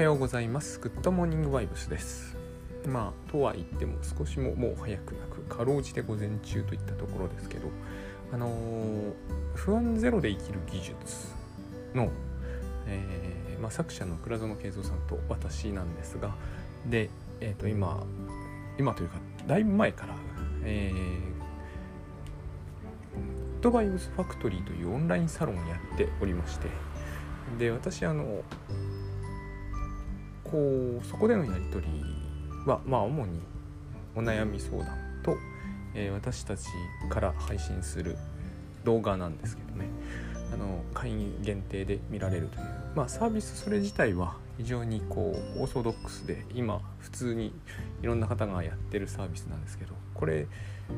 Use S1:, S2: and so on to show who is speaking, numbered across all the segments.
S1: はようございます。グッドモーニングバイブスです。まあとは言っても少しももう早くなくかろうじて午前中といったところですけどあのー、不安ゼロで生きる技術の、えーまあ、作者の倉園慶三さんと私なんですがで、えー、と今今というかだいぶ前から、えー、ッドバイブスファクトリーというオンラインサロンをやっておりましてで私あのこうそこでのやり取りはまあ主にお悩み相談と、えー、私たちから配信する動画なんですけどね。あの会員限定で見られるという、まあ、サービスそれ自体は非常にこうオーソドックスで今普通にいろんな方がやってるサービスなんですけどこれ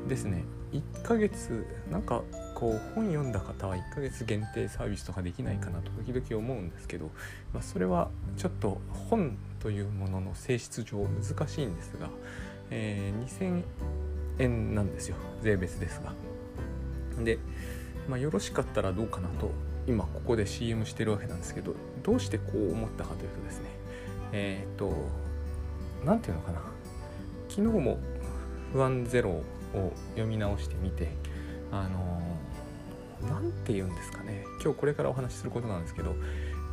S1: ですね。1ヶ月なんかこう本読んだ方は1ヶ月限定サービスとかできないかなと時々思うんですけど、まあ、それはちょっと本というものの性質上難しいんですが、えー、2000円なんですよ税別ですが。で、まあ、よろしかったらどうかなと今ここで CM してるわけなんですけどどうしてこう思ったかというとですねえっ、と何て言うのかな昨日も「不安ゼロを読み直してみてあの何て言うんですかね。今日これからお話しすることなんですけど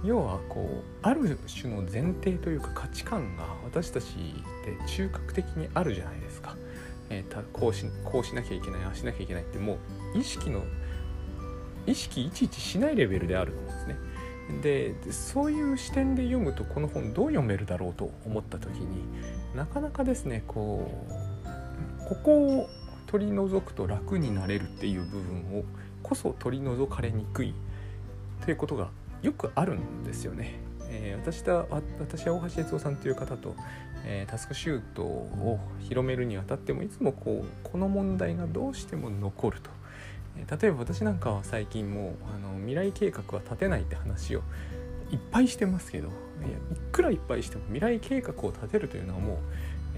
S1: 要はこうある種の前提というか価値観が私たちって中核的にあるじゃないですか、えー、こうしこうしなきゃいけないああしなきゃいけないってもう意識の意識いちいちしないレベルであると思うんですね。でそういう視点で読むとこの本どう読めるだろうと思った時になかなかですねこうここを取り除くと楽になれるっていう部分をこそ取り除かれにくいということがよくあるんですよね。えー、私は私は大橋悦夫さんという方と、えー、タスクシュートを広めるにあたってもいつもこうこの問題がどうしても残ると。えー、例えば私なんかは最近もうあの未来計画は立てないって話をいっぱいしてますけどいやいくらいっぱいしても未来計画を立てるというのはもう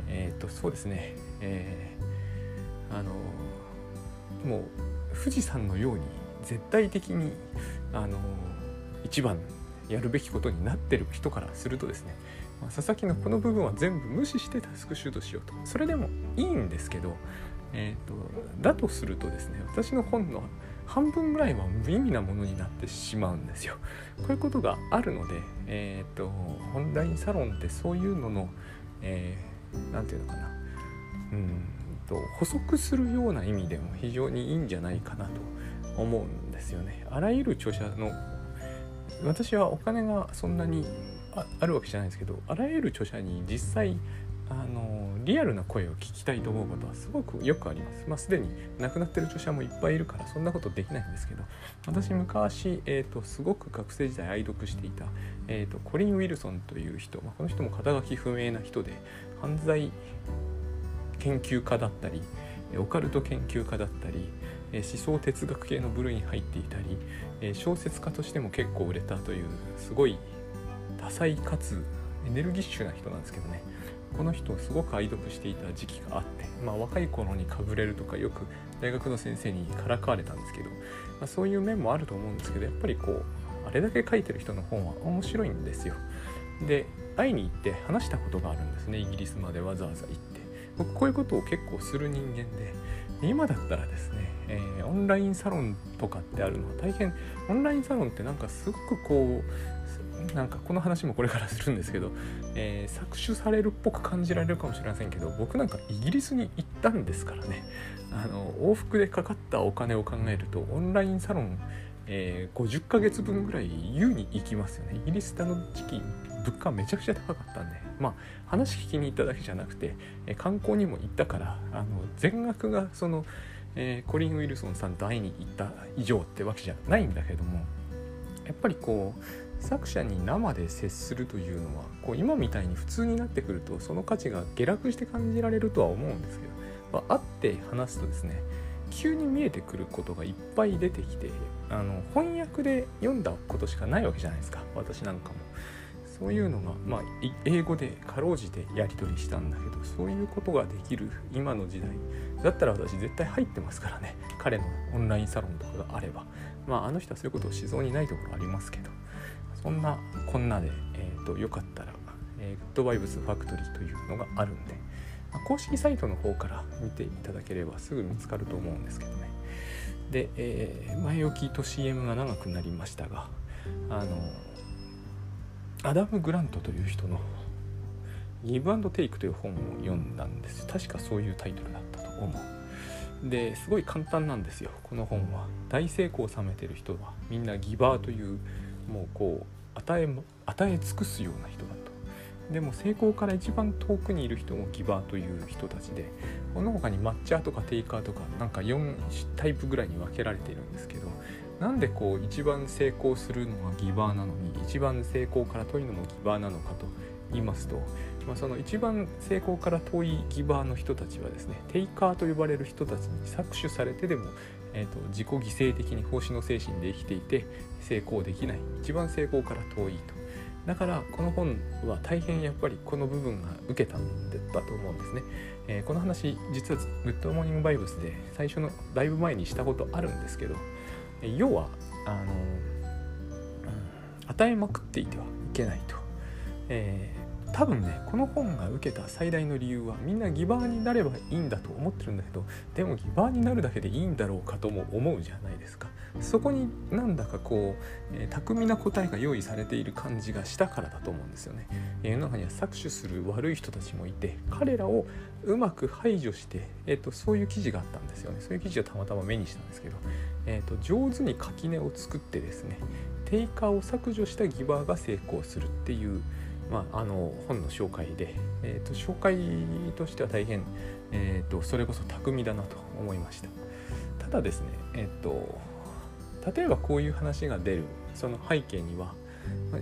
S1: えっ、とそうですね、えー、あのもう富士山のように絶対的にあの一番やるべきことになってる人からするとですね、まあ、佐々木のこの部分は全部無視してタスクシュートしようと。それでもいいんですけど、えーと、だとするとですね私の本の半分ぐらいは無意味なものになってしまうんですよ。こういうことがあるので、えーと、オンラインサロンってそういうのの何、えー、て言うのかな。うん。と補足するような意味でも非常にいいんじゃないかなと思うんですよね。あらゆる著者の私はお金がそんなにあるわけじゃないですけどあらゆる著者に実際あのリアルな声を聞きたいと思うことはすごくよくあります。まあ、すでに亡くなってる著者もいっぱいいるからそんなことできないんですけど私昔、えーと、すごく学生時代愛読していた、えーと、コリン・ウィルソンという人、まあ、この人も肩書き不明な人で犯罪研究家だったりオカルト研究家だったり思想哲学系の部類に入っていたり小説家としても結構売れたというすごい多彩かつエネルギッシュな人なんですけどねこの人をすごく愛読していた時期があって、まあ、若い頃にかぶれるとかよく大学の先生にからかわれたんですけど、まあ、そういう面もあると思うんですけどやっぱりこうあれだけ書いてる人の本は面白いんですよ。で会いに行って話したことがあるんですねイギリスまでわざわざ行って。僕こういうことを結構する人間で今だったらですね、えー、オンラインサロンとかってあるのは大変オンラインサロンってなんかすごくこうなんかこの話もこれからするんですけど、えー、搾取されるっぽく感じられるかもしれませんけど僕なんかイギリスに行ったんですからねあの往復でかかったお金を考えるとオンラインサロン、えー、50ヶ月分ぐらい優に行きますよね。イギリスってあの時期物価めちゃくちゃ高かったんでまあ話聞きに行っただけじゃなくて、え観光にも行ったからあの全額がその、えー、コリン・ウィルソンさんと会いに行った以上ってわけじゃないんだけどもやっぱりこう作者に生で接するというのはこう今みたいに普通になってくるとその価値が下落して感じられるとは思うんですけど、まあ、会って話すとですね急に見えてくることがいっぱい出てきてあの翻訳で読んだことしかないわけじゃないですか私なんかも。そういうのが、まあ、英語でかろうじてやり取りしたんだけどそういうことができる今の時代だったら私絶対入ってますからね。彼のオンラインサロンとかがあれば。まああの人はそういうことをしそうにないところありますけど。そんなこんなで、えーと、よかったら、えー、グッドバイブスファクトリーというのがあるんで、まあ、公式サイトの方から見ていただければすぐ見つかると思うんですけどね。で、えー、前置きと CM が長くなりましたがあのアダム・グラントという人の「ギブアンドテイク」という本を読んだんです。確かそういうタイトルだったと思う。ですごい簡単なんですよこの本は。大成功を収めてる人はみんなギバーというもうこう与え与え尽くすような人だと。でも成功から一番遠くにいる人もギバーという人たちでこの他に抹茶とかテイカーとかなんか4タイプぐらいに分けられているんですけどなんでこう一番成功するのがギバーなのに一番成功から遠いのもギバーなのかと言いますと、まあ、その一番成功から遠いギバーの人たちはですねテイカーと呼ばれる人たちに搾取されてでも、えーと、自己犠牲的に奉仕の精神で生きていて成功できない。一番成功から遠いと。だからこの本は大変やっぱりこの部分が受けたんだと思うんですね、えー、この話実はグッドモーニングバイブスで最初のだいぶ前にしたことあるんですけど要はあの、与えまくっていてはいけないと、えー、多分ねこの本が受けた最大の理由はみんなギバーになればいいんだと思ってるんだけどでもギバーになるだけでいいんだろうかとも思うじゃないですか。そこになんだかこう、えー、巧みな答えが用意されている感じがしたからだと思うんですよね。世の中には搾取する悪い人たちもいて彼らをうまく排除して、えーと、そういう記事があったんですよね。そういう記事をたまたま目にしたんですけど、えーと、上手に垣根を作ってですね定価を削除したギバーが成功するっていう、まあ、あの本の紹介で、えーと、紹介としては大変、えー、とそれこそ巧みだなと思いました。ただですねえっ、ー、と例えばこういう話が出るその背景には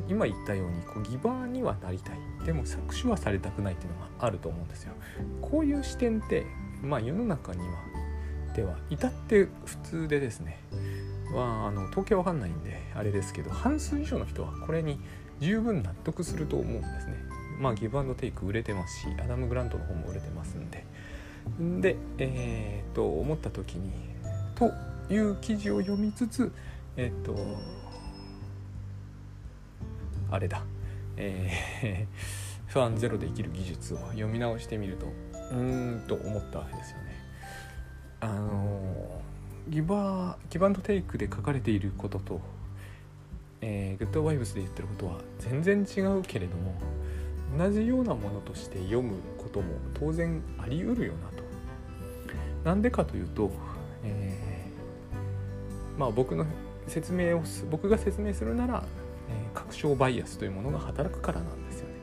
S1: 今言ったようにこうギバーにはなりたいでも搾取はされたくないっていうのがあると思うんですよ。こういう視点ってまあ世の中にはでは至って普通でですねはあの統計わかんないんであれですけど半数以上の人はこれに十分納得すると思うんですね。まあギブアンドテイク売れてますしアダム・グラントの方も売れてますんで。でえー、と思った時にという記事を読みつつえっ、とあれだ、えー、不安ゼロで生きる技術を読み直してみるとうーんと思ったわけですよね。あのギバーギバンドテイクで書かれていることと、えー、グッドバイブスで言ってることは全然違うけれども同じようなものとして読むことも当然あり得るよなと。なんでかというと、えー、まあ僕の説明を僕が説明するならえー、確証バイアスというものが働くからなんですよね。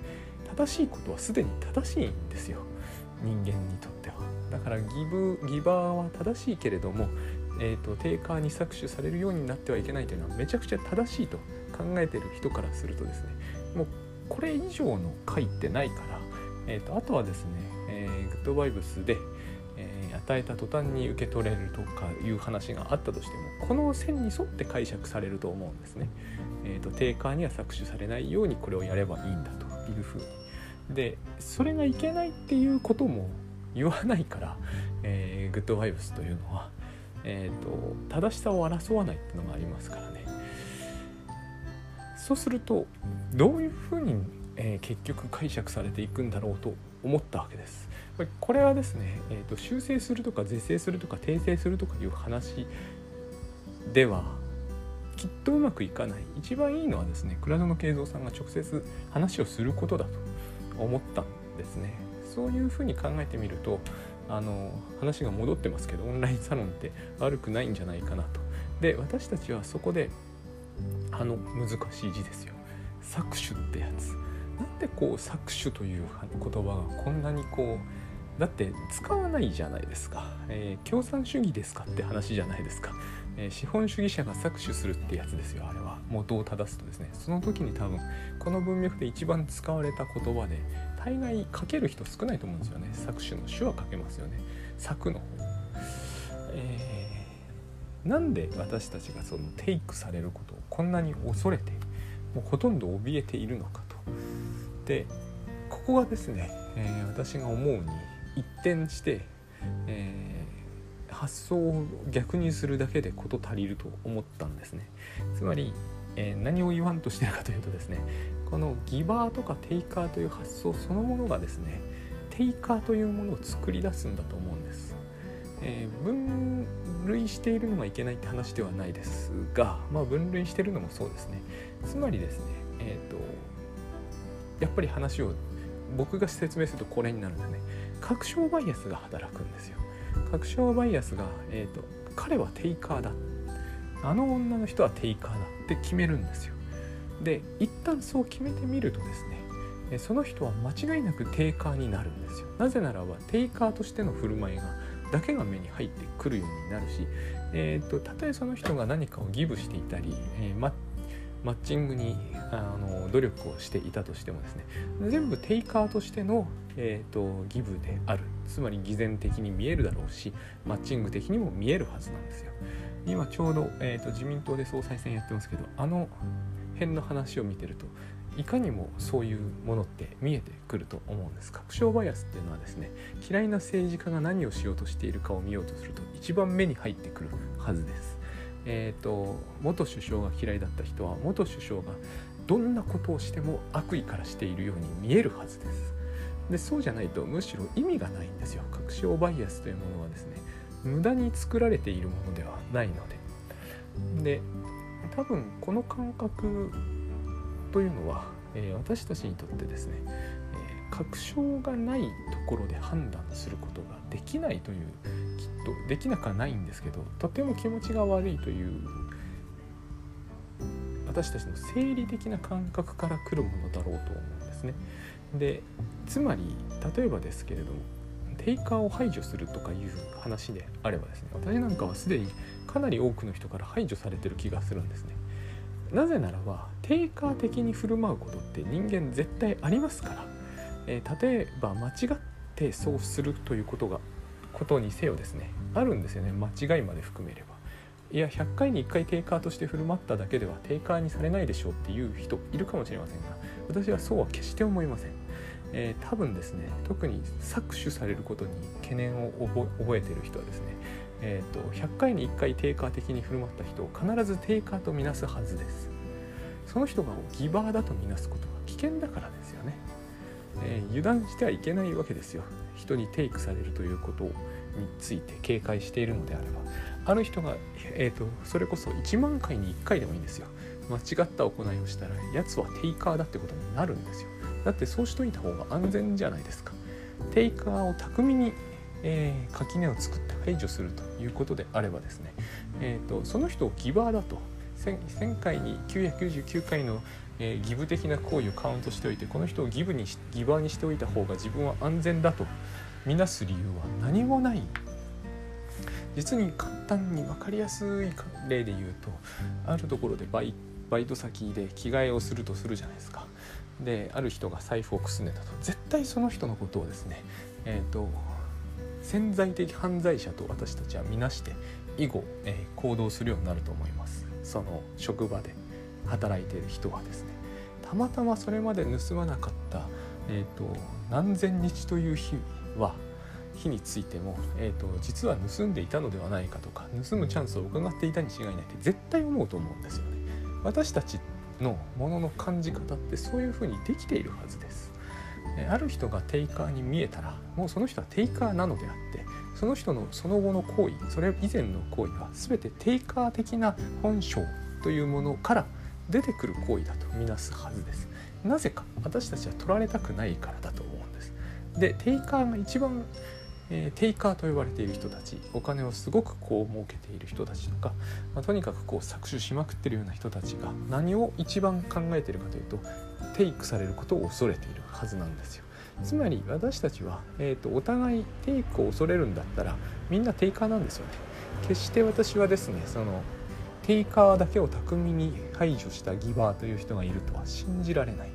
S1: 正しいことはすでに正しいんですよ。人間にとっては。だからギブギバーは正しいけれども、えーと、定価に搾取されるようになってはいけないというのはめちゃくちゃ正しいと考えてる人からするとですねもうこれ以上の回ってないから、えーと、とあとはですね、えー、グッドバイブスで与えた途端に受け取れるとかいう話があったとしてもこの線に沿って解釈されると思うんですね。えーと、定価には搾取されないようにこれをやればいいんだというふうに。でそれがいけないっていうことも言わないから、えー、グッドバイブスというのは、えーと、正しさを争わないっていうのがありますからね。そうするとどういうふうに、えー、結局解釈されていくんだろうと思ったわけです。これはですね、えーと、修正するとか是正するとか訂正するとかいう話ではきっとうまくいかない。一番いいのはですね倉園慶三さんが直接話をすることだと思ったんですね。そういうふうに考えてみるとあの話が戻ってますけどオンラインサロンって悪くないんじゃないかなと。で私たちはそこであの難しい字ですよ。搾取ってやつ。なんでこう搾取という言葉がこんなにこうだって使わないじゃないですか、えー、共産主義ですかって話じゃないですか、えー、資本主義者が搾取するってやつですよあれは。元を正すとですね。その時に多分この文脈で一番使われた言葉で大概書ける人少ないと思うんですよね。搾取の手話書けますよね。作の方。えー、なんで私たちがそのテイクされることをこんなに恐れてもうほとんど怯えているのかと。でここがですね、えー、私が思うに一転して、えー、発想を逆にするだけで事足りると思ったんですね。つまりえー、何を言わんとしてるかというとですねこのギバーとかテイカーという発想そのものがですねテイカーというものを作り出すんだと思うんです、えー、分類しているのがいけないって話ではないですが、まあ、分類してるのもそうですね。つまりですねえっ、とやっぱり話を僕が説明するとこれになるんだね。確証バイアスが働くんですよ。確証バイアスが、えーと、彼はテイカーだ。あの女の人はテイカーだ。って決めるんですよ。で一旦そう決めてみるとですねその人は間違いなくテイカーになるんですよ。なぜならばテイカーとしての振る舞いがだけが目に入ってくるようになるし、えーと、たとえその人が何かをギブしていたり、えー、マッチングにあの努力をしていたとしてもですね全部テイカーとしての、えーと、ギブである。つまり偽善的に見えるだろうしマッチング的にも見えるはずなんですよ。今ちょうど、えーと、自民党で総裁選やってますけどあの辺の話を見てるといかにもそういうものって見えてくると思うんです。確証バイアスっていうのはですね嫌いな政治家が何をしようとしているかを見ようとすると一番目に入ってくるはずです。えーと、元首相が嫌いだった人は元首相がどんなことをしても悪意からしているように見えるはずです。でそうじゃないとむしろ意味がないんですよ。確証バイアスというものはですね無駄に作られているものではないので。で多分この感覚というのは、えー、私たちにとってですね、えー、確証がないところで判断することができないというきっとできなくはないんですけどとても気持ちが悪いという私たちの生理的な感覚から来るものだろうと思うんですね。でつまり例えばですけれどもテイカーを排除するとかいう話であればですね私なんかはすでにかなり多くの人から排除されてる気がするんですね。なぜならばテイカー的に振る舞うことって人間絶対ありますから、えー、例えば間違ってそうするということがことにせよですねあるんですよね間違いまで含めれば。いや100回に1回テイカーとして振る舞っただけではテイカーにされないでしょうっていう人いるかもしれませんが私はそうは決して思いません、えー、多分ですね特に搾取されることに懸念を覚えてる人はですねえーと、100回に1回テイカー的に振る舞った人を必ずテイカーとみなすはずです。その人がギバーだとみなすことが危険だからですよね、えー、油断してはいけないわけですよ。人にテイクされるということについて警戒しているのであればある人が、えーと、それこそ1万回に1回でもいいんですよ。間違った行いをしたらやつはテイカーだってことになるんですよ。だってそうしといた方が安全じゃないですか。テイカーを巧みに、えー、垣根を作って排除するということであればですね、えーと、その人をギバーだと 1000, 回に999回のえー、ギブ的な行為をカウントしておいてこの人をギブにギバーにしておいた方が自分は安全だと。みなす理由は何もない。実に簡単に分かりやすい例で言うとあるところでバイバイト先で着替えをするとするじゃないですか。である人が財布をくすねたと。絶対その人のことをですねえっ、ー、と潜在的犯罪者と私たちは見なして以後、えー、行動するようになると思います。その職場で。働いている人はですねたまたまそれまで盗まなかった、えーと、何千日という日は日についても、えーと、実は盗んでいたのではないかとか盗むチャンスを伺っていたに違いないって絶対思うと思うんですよね。私たちのものの感じ方ってそういうふうにできているはずです。ある人がテイカーに見えたらもうその人はテイカーなのであってその人のその後の行為それ以前の行為は全てテイカー的な本性というものから出てくる行為だとみなすはずです。なぜか私たちは取られたくないからだと思うんです。でテイカーが一番、えー、テイカーと呼ばれている人たちお金をすごくこう儲けている人たちとか、まあ、とにかくこう搾取しまくってるような人たちが何を一番考えているかというとテイクされることを恐れているはずなんですよ。つまり私たちは、えーと、お互いテイクを恐れるんだったらみんなテイカーなんですよね。決して私はですねそのテイカーだけを巧みに排除したギバーという人がいるとは信じられない。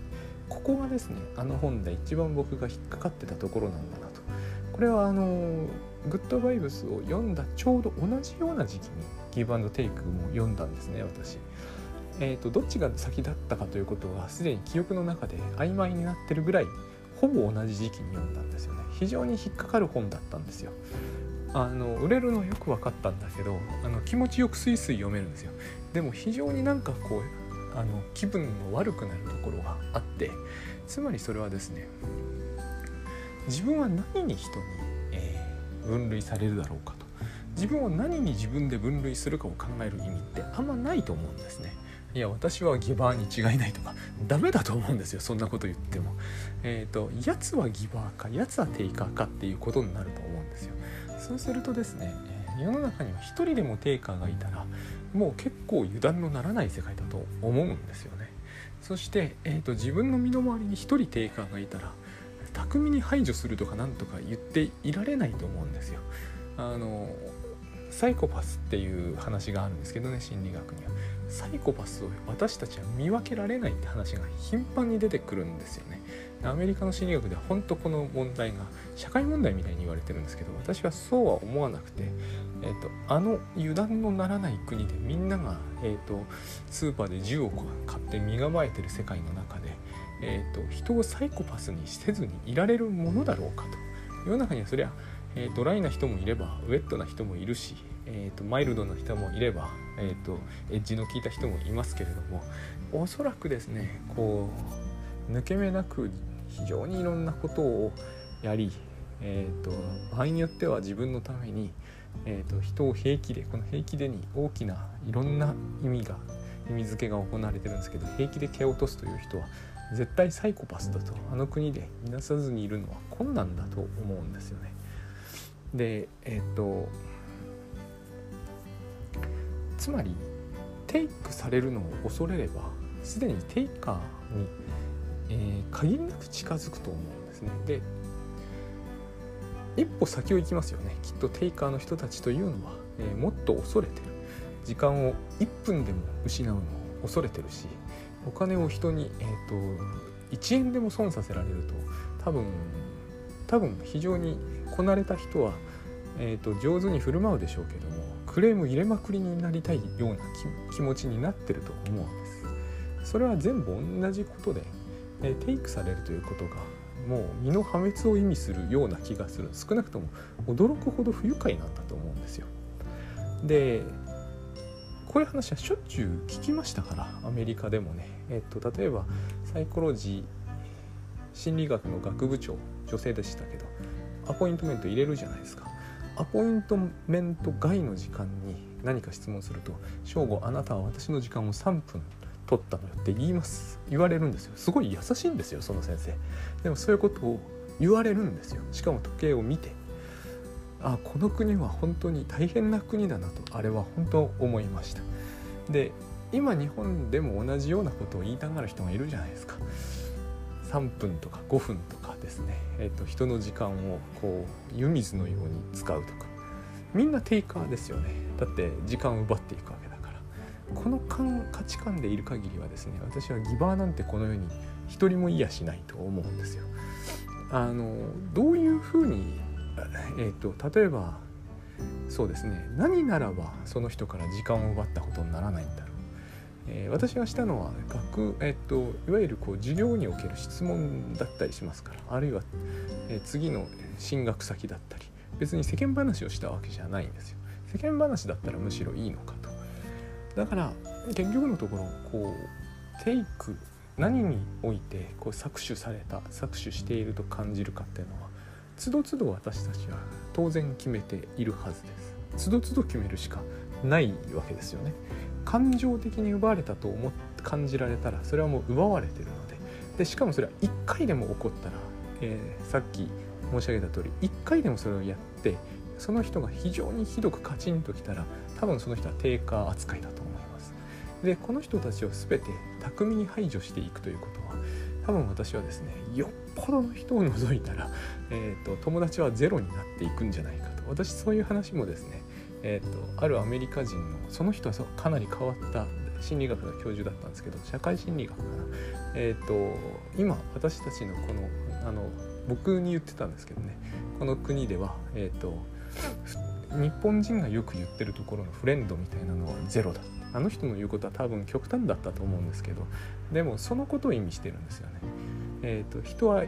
S1: ここがですねあの本で一番僕が引っかかってたところなんだなと。これはあのグッドバイブスを読んだちょうど同じような時期にギブアンドテイクも読んだんですね私。えーと、どっちが先だったかということはすでに記憶の中で曖昧になってるぐらいほぼ同じ時期に読んだんですよね。非常に引っかかる本だったんですよ。あの売れるのよく分かったんだけどあの気持ちよくスイスイ読めるんですよ。でも非常になんかこうあの気分の悪くなるところがあってつまりそれはですね自分は何に人に、えー、分類されるだろうかと。自分を何に自分で分類するかを考える意味ってあんまないと思うんですね。いや私はギバーに違いないとかダメだと思うんですよそんなこと言っても。えっ、ー、とやつはギバーかやつはテイカーかっていうことになると思うんですよ。そうするとですね世の中には一人でもテイカーがいたらもう結構油断のならない世界だと思うんですよね。そして、えーと、自分の身の回りに一人テイカーがいたら巧みに排除するとかなんとか言っていられないと思うんですよ。あのサイコパスっていう話があるんですけどね心理学には。サイコパスを私たちは見分けられないって話が頻繁に出てくるんですよね。アメリカの心理学では本当この問題が社会問題みたいに言われてるんですけど私はそうは思わなくて、えーと、あの油断のならない国でみんなが、えーと、スーパーで銃を買って身構えてる世界の中で、えーと、人をサイコパスにせずにいられるものだろうかと。世の中にはそりゃ、えー、ドライな人もいればウェットな人もいるし、えー、とマイルドな人もいれば、えー、とエッジの効いた人もいますけれどもおそらくですねこう抜け目なく非常にいろんなことをやり、えーと、場合によっては自分のために、えーと、人を平気でこの平気でに大きないろんな意味が意味付けが行われてるんですけど平気で蹴落とすという人は絶対サイコパスだとあの国でいなさずにいるのは困難だと思うんですよね。でえっ、ー、とつまりテイクされるのを恐れればすでにテイカーにえー、限りなく近づくと思うんですね。で一歩先を行きますよねきっとテイカーの人たちというのは、えー、もっと恐れてる時間を1分でも失うのを恐れてるしお金を人に、えーと、1円でも損させられると多分多分非常にこなれた人は、えーと、上手に振る舞うでしょうけどもクレーム入れまくりになりたいような気持ちになってると思うんです。それは全部同じことでえテイクされるということがもう身の破滅を意味するような気がする少なくとも驚くほど不愉快なんだと思うんですよ。でこういう話はしょっちゅう聞きましたからアメリカでもね、えっと、例えばサイコロジー心理学の学部長女性でしたけどアポイントメント入れるじゃないですか。アポイントメント外の時間に何か質問すると「正午あなたは私の時間を3分取ったのよって言います。言われるんですよ。すごい優しいんですよその先生。でもそういうことを言われるんですよ。しかも時計を見て。あこの国は本当に大変な国だなとあれは本当思いました。で今日本でも同じようなことを言いたがる人がいるじゃないですか。3分とか5分とかですね、えーと、人の時間をこう湯水のように使うとか。みんなテイカーですよね。だって時間を奪っていくわけだから。この価値観でいる限りはですね私はギバーなんてこの世に一人もいやしないと思うんですよ。あのどういうふうに、えーと、例えばそうですね。何ならばその人から時間を奪ったことにならないんだ。えー、私がしたのは学、えーと、いわゆるこう授業における質問だったりしますからあるいは、えー、次の進学先だったり別に世間話をしたわけじゃないんですよ。世間話だったらむしろいいのかと。だから結局のところこうテイク何においてこう搾取された搾取していると感じるかっていうのはつどつど私たちは当然決めているはずですつどつど決めるしかないわけですよね感情的に奪われたと思って感じられたらそれはもう奪われてるので。でしかもそれは1回でも起こったら、えー、さっき申し上げた通り1回でもそれをやってその人が非常にひどくカチンときたら多分その人は低下扱いだと思います。でこの人たちを全て巧みに排除していくということは多分私はですねよっぽどの人を除いたら、えーと、友達はゼロになっていくんじゃないかと。私そういう話もですね、えーと、あるアメリカ人のその人はかなり変わった心理学の教授だったんですけど社会心理学かな、えーと、今私たちのこのあの僕に言ってたんですけどね。この国では、えー、と日本人がよく言ってるところのフレンドみたいなのはゼロだ。あの人の言うことは多分極端だったと思うんですけどでもそのことを意味してるんですよね。えーと、人は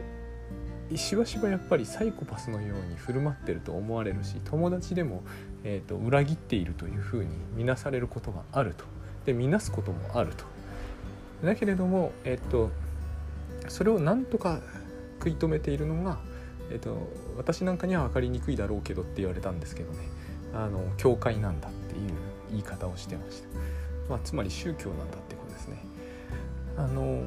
S1: しばしばやっぱりサイコパスのように振る舞ってると思われるし友達でも、えーと、裏切っているというふうに見なされることがあると。で見なすこともあると。だけれどもえっとそれをなんとか食い止めているのが、えっと、私なんかには分かりにくいだろうけどって言われたんですけどね。あの教会なんだっていう言い方をしてました、まあ、つまり宗教なんだってことですね。あの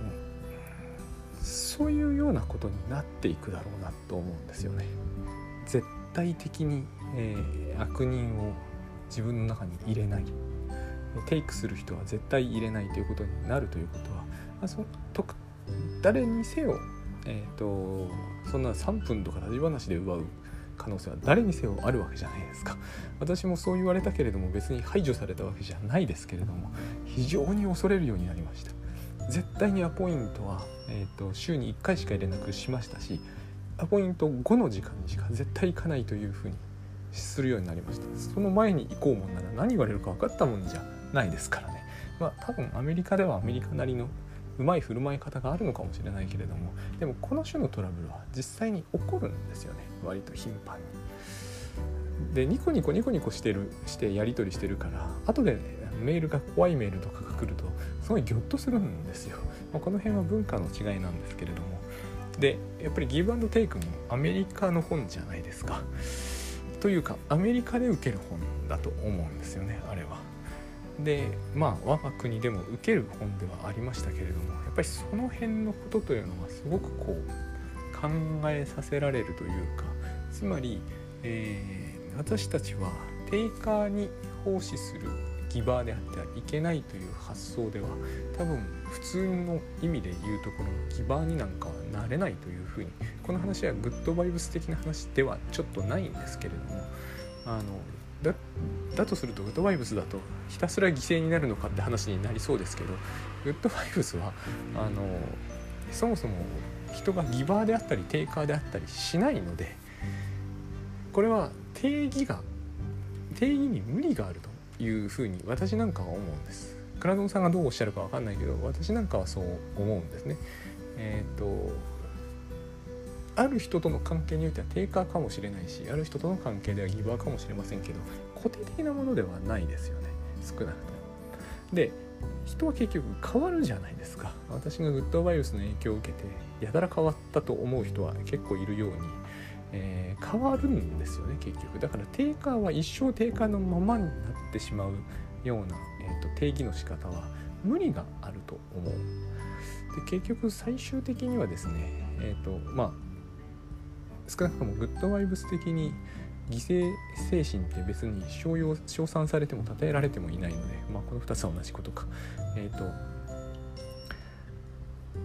S1: そういうようなことになっていくだろうなと思うんですよね。絶対的に、えー、悪人を自分の中に入れない。テイクする人は絶対入れないということになるということは、まあ、その誰にせよ、えーと、そんな3分とか立ち話で奪う可能性は誰にせよあるわけじゃないですか。私もそう言われたけれども別に排除されたわけじゃないですけれども非常に恐れるようになりました。絶対にアポイントは、えーと、週に1回しか入れなくしましたしアポイント5の時間にしか絶対行かないというふうにするようになりましたその前に行こうもんなら何言われるか分かったもんじゃないですからねまあ多分アメリカではアメリカなりのうまい振る舞い方があるのかもしれないけれどもでもこの種のトラブルは実際に起こるんですよね割と頻繁に。でニコニコニコニコしてるしてやり取りしてるから後で、ね、メールが怖いメールとかが来るとすごいギョッとするんですよ。まあ、この辺は文化の違いなんですけれどもでやっぱりギブアンドテイクもアメリカの本じゃないですか。というかアメリカで受ける本だと思うんですよねあれは。でまあ我が国でも受ける本ではありましたけれどもやっぱりその辺のことというのはすごくこう考えさせられるというかつまり、えー、私たちはテイカーに奉仕するギバーであってはいけないという発想では多分普通の意味で言うところのギバーになんかはなれないというふうにこの話はグッドバイブス的な話ではちょっとないんですけれどもあのだだとするとグッドバイブスだとひたすら犠牲になるのかって話になりそうですけどグッドバイブスはあのそもそも人がギバーであったりテイカーであったりしないのでこれは定義が定義に無理があると。いうふうに私なんかは思うんです。クラドンさんがどうおっしゃるか分かんないけど私なんかはそう思うんですね。えっ、ー、とある人との関係においては低下かもしれないしある人との関係ではギバーかもしれませんけど固定的なものではないですよね少なくとも。で人は結局変わるじゃないですか私がグッドバイオスの影響を受けてやたら変わったと思う人は結構いるように、えー、変わるんですよね結局だから低下は一生低下のままになってしまうような、えーと、定義の仕方は無理があると思うで結局最終的にはですねえっ、ー、とまあ少なくともグッドバイブス的に犠牲精神って別に称称賛されても称えられてもいないので、まあ、この2つは同じことか。えっ、ー、と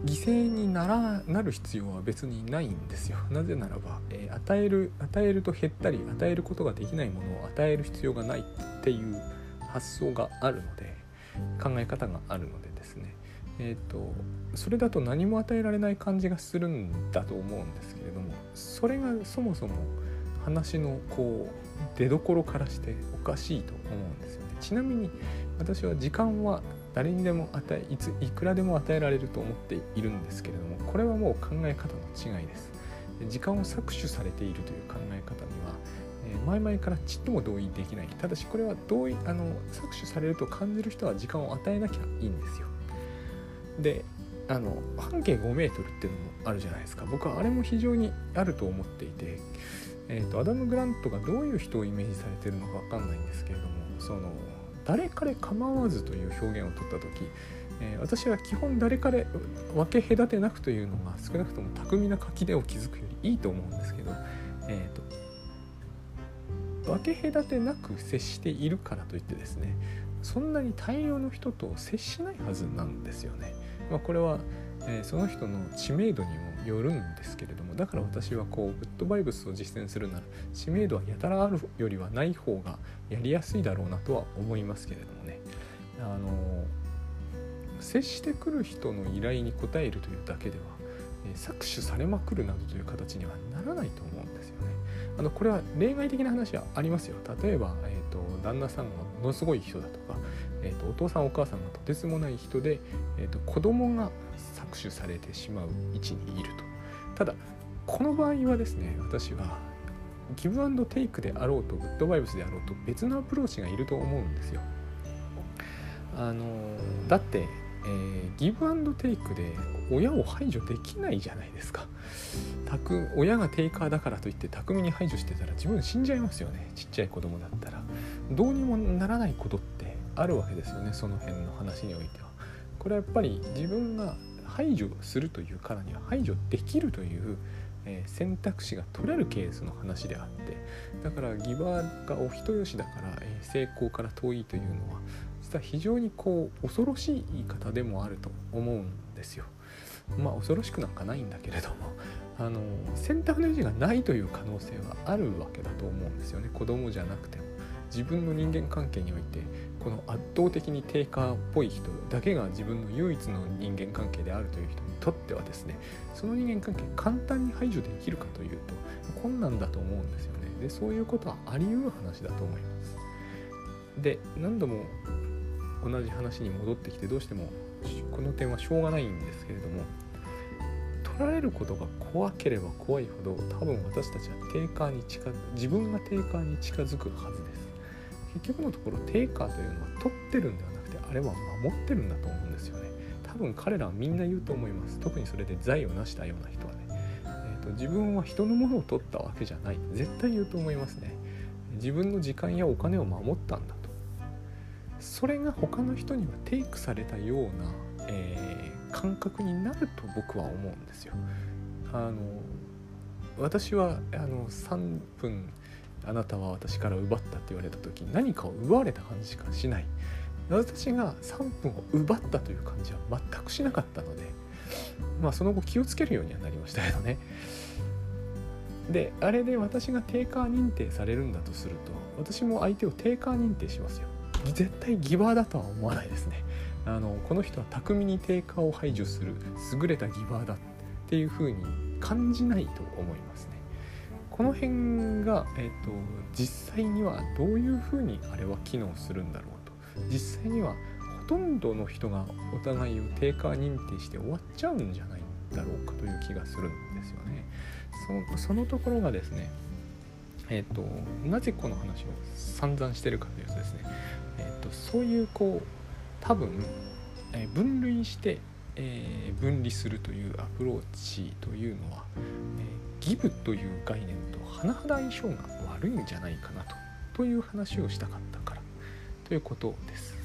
S1: 犠牲にならなる必要は別にないんですよ。なぜならば、えー、与える与えると減ったり与えることができないものを与える必要がないっていう発想があるので考え方があるのでですねえーと、それだと何も与えられない感じがするんだと思うんですけれどもそれがそもそも話のこう出どころからしておかしいと思うんですよね。ちなみに私は時間は誰にでも与えいついくらでも与えられると思っているんですけれどもこれはもう考え方の違いです。時間を搾取されているという考え方には、えー、前々からちっとも同意できない。ただしこれは同意あの搾取されると感じる人は時間を与えなきゃいいんですよ。であの半径5メートルっていうのもあるじゃないですか。僕はあれも非常にあると思っていて、えーと、アダム・グラントがどういう人をイメージされてるのか分かんないんですけれどもその誰彼構わずという表現を取った時、えー、私は基本誰彼分け隔てなくというのが少なくとも巧みな書き手を築くよりいいと思うんですけど、えーと分け隔てなく接しているからといってですねそんなに大量の人と接しないはずなんですよね。まあ、これは、えー、その人の知名度にもよるんですけれどもだから私はこうグッドバイブスを実践するなら知名度はやたらあるよりはない方がやりやすいだろうなとは思いますけれどもね。あの接してくる人の依頼に応えるというだけでは、え、搾取されまくるなどという形にはならないと思うんですよね。あのこれは例外的な話はありますよ。例えば、えーと旦那さんがものすごい人だとかえーと、お父さんお母さんがとてつもない人で、えーと、子供が搾取されてしまう位置にいると。ただこの場合はですね私はギブアンドテイクであろうとグッドバイブスであろうと別のアプローチがいると思うんですよ。あのだってえー、ギブアンドテイクで親を排除できないじゃないですか。親がテイカーだからといって巧みに排除してたら自分死んじゃいますよね。ちっちゃい子供だったら。どうにもならないことってあるわけですよねその辺の話においては。これはやっぱり自分が排除するというからには排除できるというえ、選択肢が取れるケースの話であってだからギバーがお人よしだから、え、成功から遠いというのは実は非常にこう恐ろしい言い方でもあると思うんですよ。まあ恐ろしくなんかないんだけれどもあの選択の余地がないという可能性はあるわけだと思うんですよね子供じゃなくても。自分の人間関係においてこの圧倒的に低下っぽい人だけが自分の唯一の人間関係であるという人にとってはですねその人間関係簡単に排除できるかというと困難だと思うんですよね。でそういうことはあり得る話だと思います。で何度も同じ話に戻ってきてどうしてもこの点はしょうがないんですけれども取られることが怖ければ怖いほど多分私たちはテーカーに近自分がテーカーに近づくはずです。結局のところテーカーというのは取ってるんではなくてあれは守ってるんだと思うんですよね。多分彼らはみんな言うと思います。特にそれで財を成したような人はね、えーと、自分は人のものを取ったわけじゃない。絶対言うと思いますね。自分の時間やお金を守ったんだと。それが他の人にはテイクされたような、えー、感覚になると僕は思うんですよ。あの私はあの3分あなたは私から奪ったって言われた時に何かを奪われた感じしかしない。私が3分を奪ったという感じは全くしなかったのでまあその後気をつけるようにはなりましたけどね。であれで私が定価認定されるんだとすると私も相手を定価認定しますよ。絶対ギバーだとは思わないですね。あのこの人は巧みに定価を排除する優れたギバーだっていうふうに感じないと思いますね。この辺が、えーと、実際にはどういうふうにあれは機能するんだろうと実際にはほとんどの人がお互いを定価認定して終わっちゃうんじゃないだろうかという気がするんですよね。そそのところがですねえーと、なぜこの話を散々してるかというとですね、えーと、そういうこう多分、えー、分類して、えー、分離するというアプローチというのは、えー、ギブという概念甚だ相性が悪いんじゃないかなとという話をしたかったからということです。